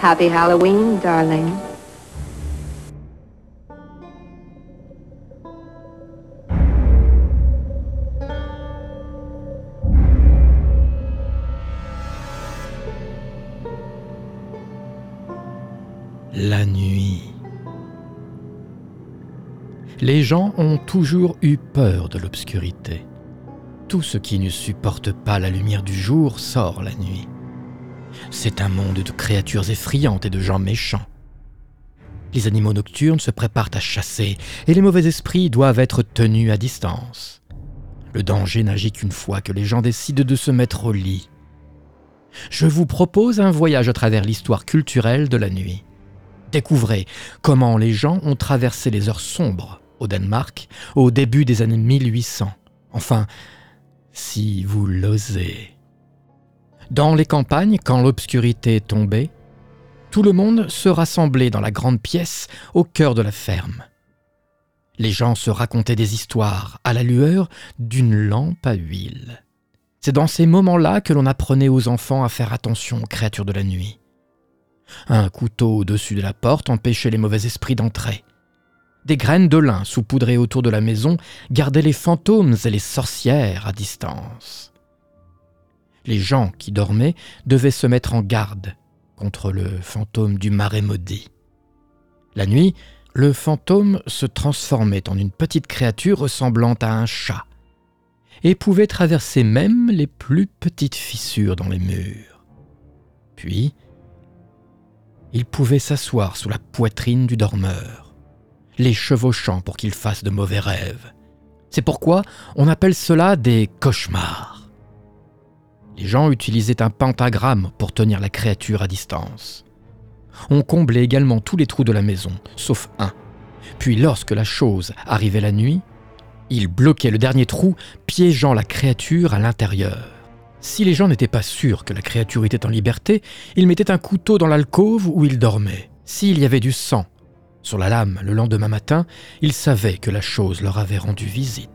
Happy Halloween, darling. La nuit. Les gens ont toujours eu peur de l'obscurité. Tout ce qui ne supporte pas la lumière du jour sort la nuit. C'est un monde de créatures effrayantes et de gens méchants. Les animaux nocturnes se préparent à chasser et les mauvais esprits doivent être tenus à distance. Le danger n'agit qu'une fois que les gens décident de se mettre au lit. Je vous propose un voyage à travers l'histoire culturelle de la nuit. Découvrez comment les gens ont traversé les heures sombres au Danemark au début des années 1800. Enfin, si vous l'osez. Dans les campagnes, quand l'obscurité tombait, tout le monde se rassemblait dans la grande pièce au cœur de la ferme. Les gens se racontaient des histoires à la lueur d'une lampe à huile. C'est dans ces moments-là que l'on apprenait aux enfants à faire attention aux créatures de la nuit. Un couteau au-dessus de la porte empêchait les mauvais esprits d'entrer. Des graines de lin saupoudrées autour de la maison gardaient les fantômes et les sorcières à distance. Les gens qui dormaient devaient se mettre en garde contre le fantôme du marais maudit. La nuit, le fantôme se transformait en une petite créature ressemblant à un chat et pouvait traverser même les plus petites fissures dans les murs. Puis, il pouvait s'asseoir sous la poitrine du dormeur, les chevauchant pour qu'il fasse de mauvais rêves. C'est pourquoi on appelle cela des cauchemars. Les gens utilisaient un pentagramme pour tenir la créature à distance. On comblait également tous les trous de la maison, sauf un. Puis lorsque la chose arrivait la nuit, ils bloquaient le dernier trou, piégeant la créature à l'intérieur. Si les gens n'étaient pas sûrs que la créature était en liberté, ils mettaient un couteau dans l'alcôve où il dormait. S'il y avait du sang sur la lame le lendemain matin, ils savaient que la chose leur avait rendu visite.